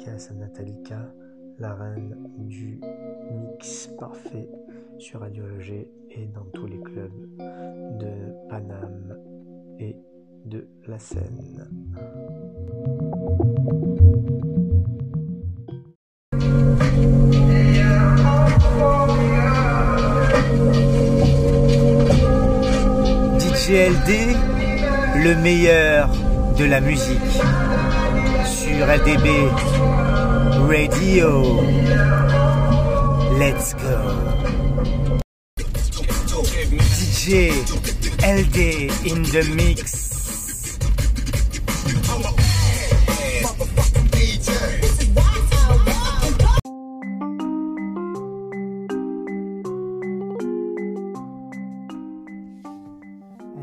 dédicace Natalika, la reine du mix parfait sur Radio EG et dans tous les clubs de Paname et de la Seine. LD, le meilleur de la musique sur LDB Radio. Let's go. DJ LD in the mix.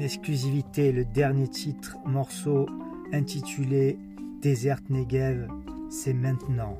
Exclusivité, le dernier titre, morceau intitulé Desert Negev, c'est maintenant.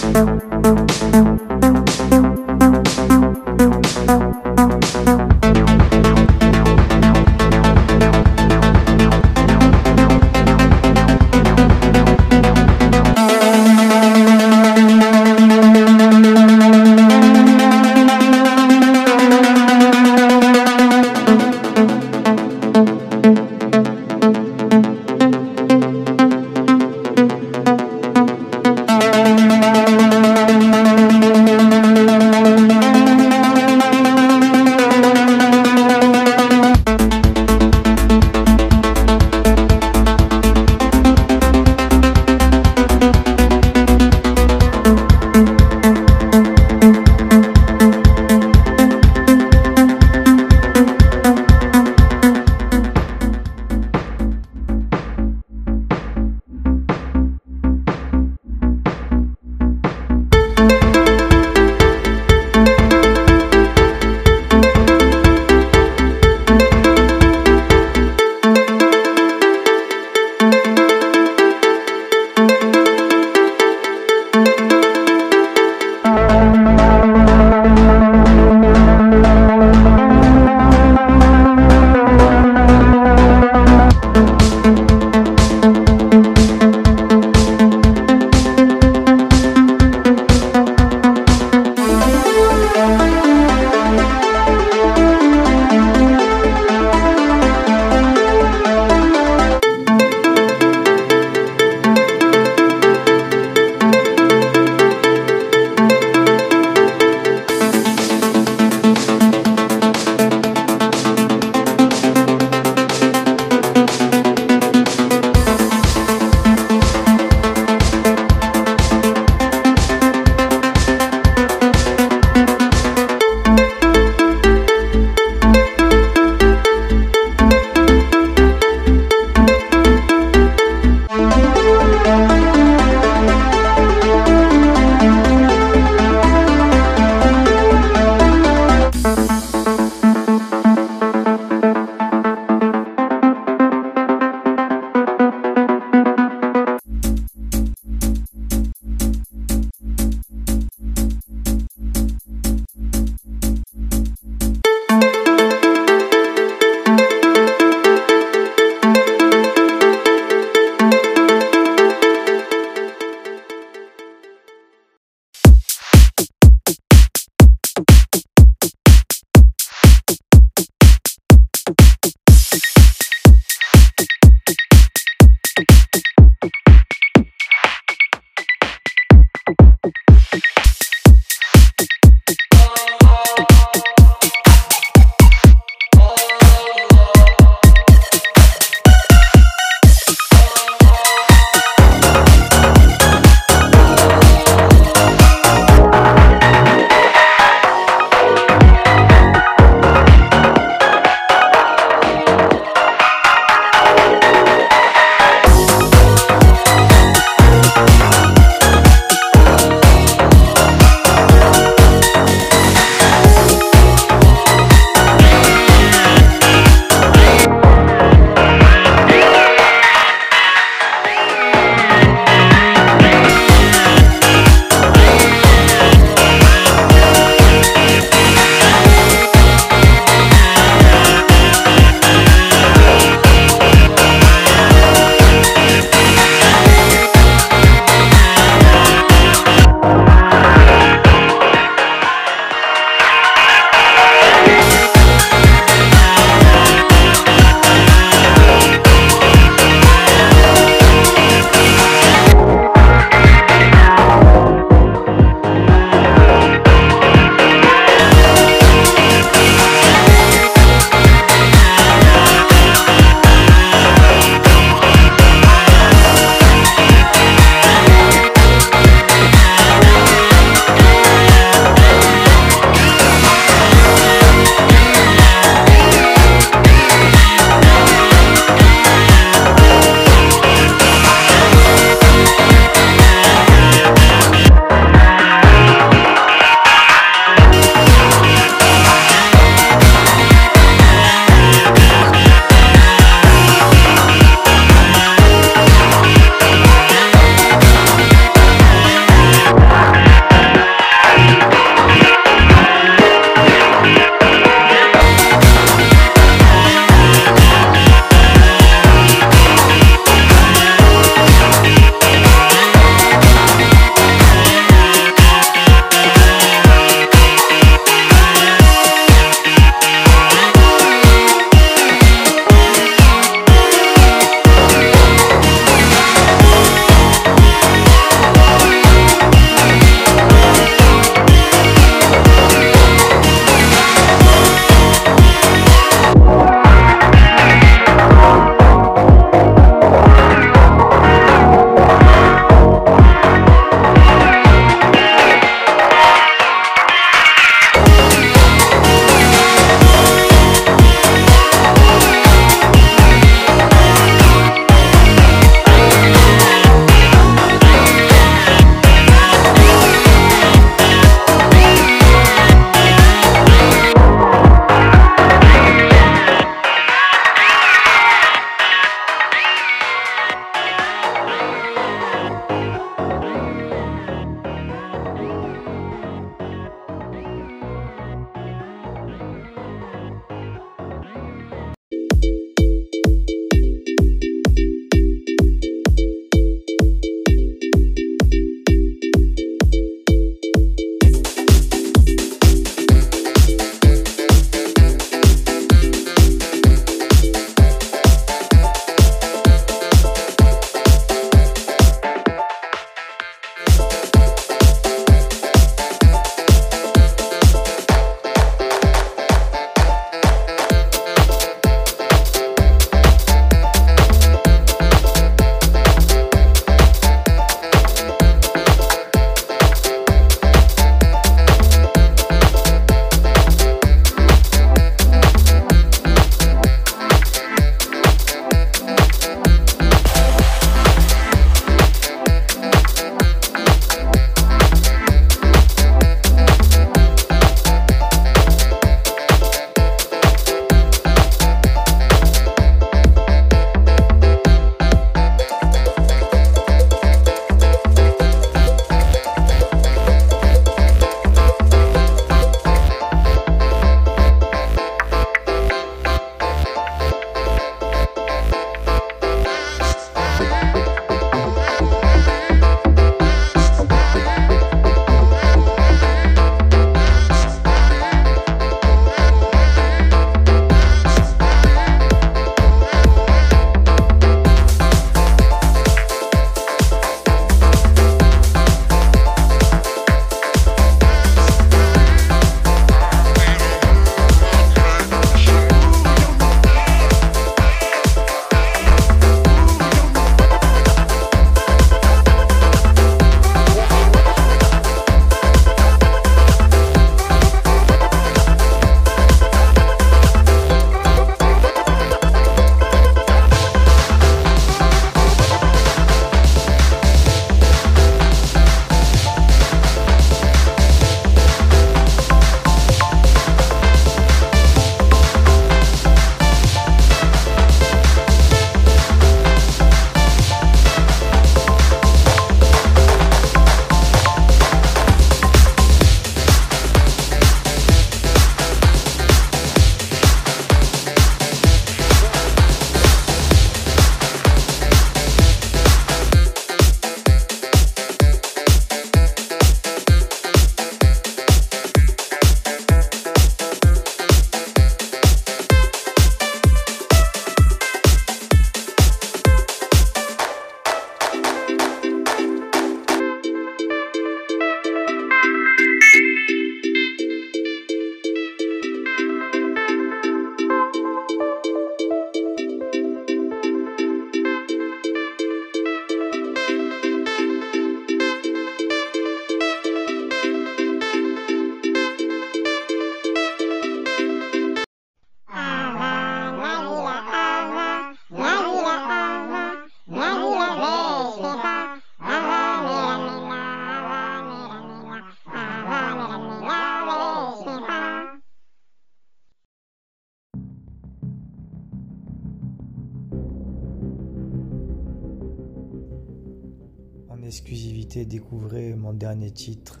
Découvrez mon dernier titre,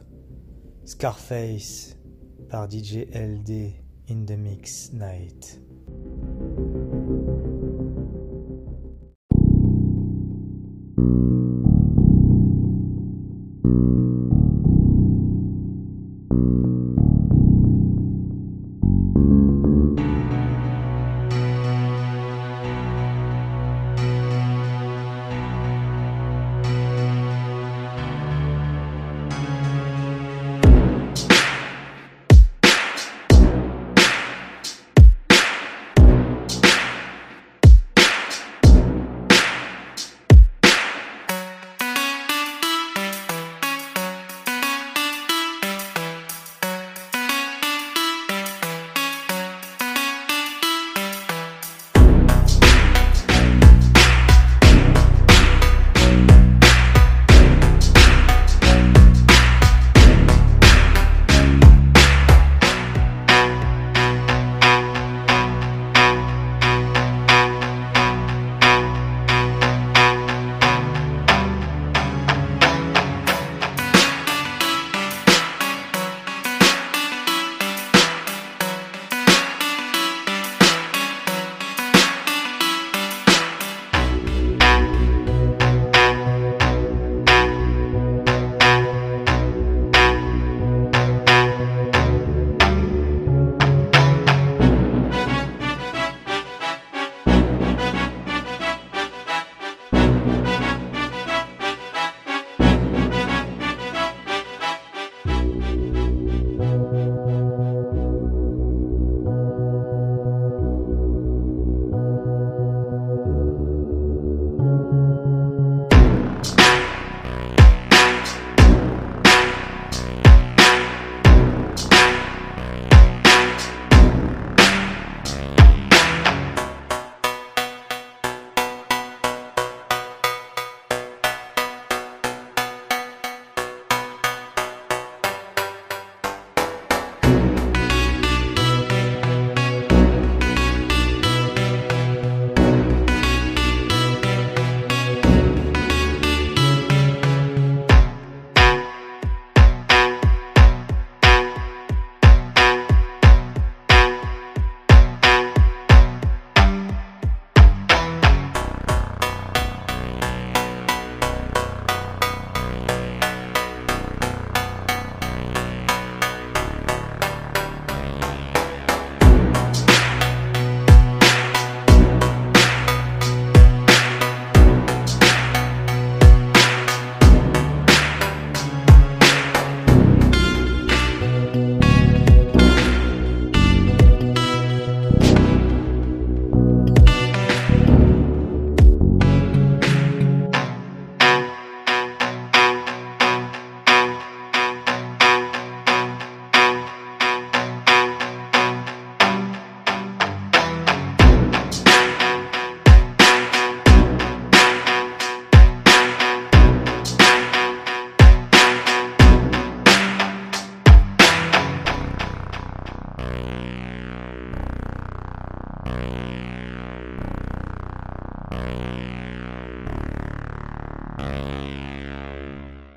Scarface, par DJ LD in the Mix Night.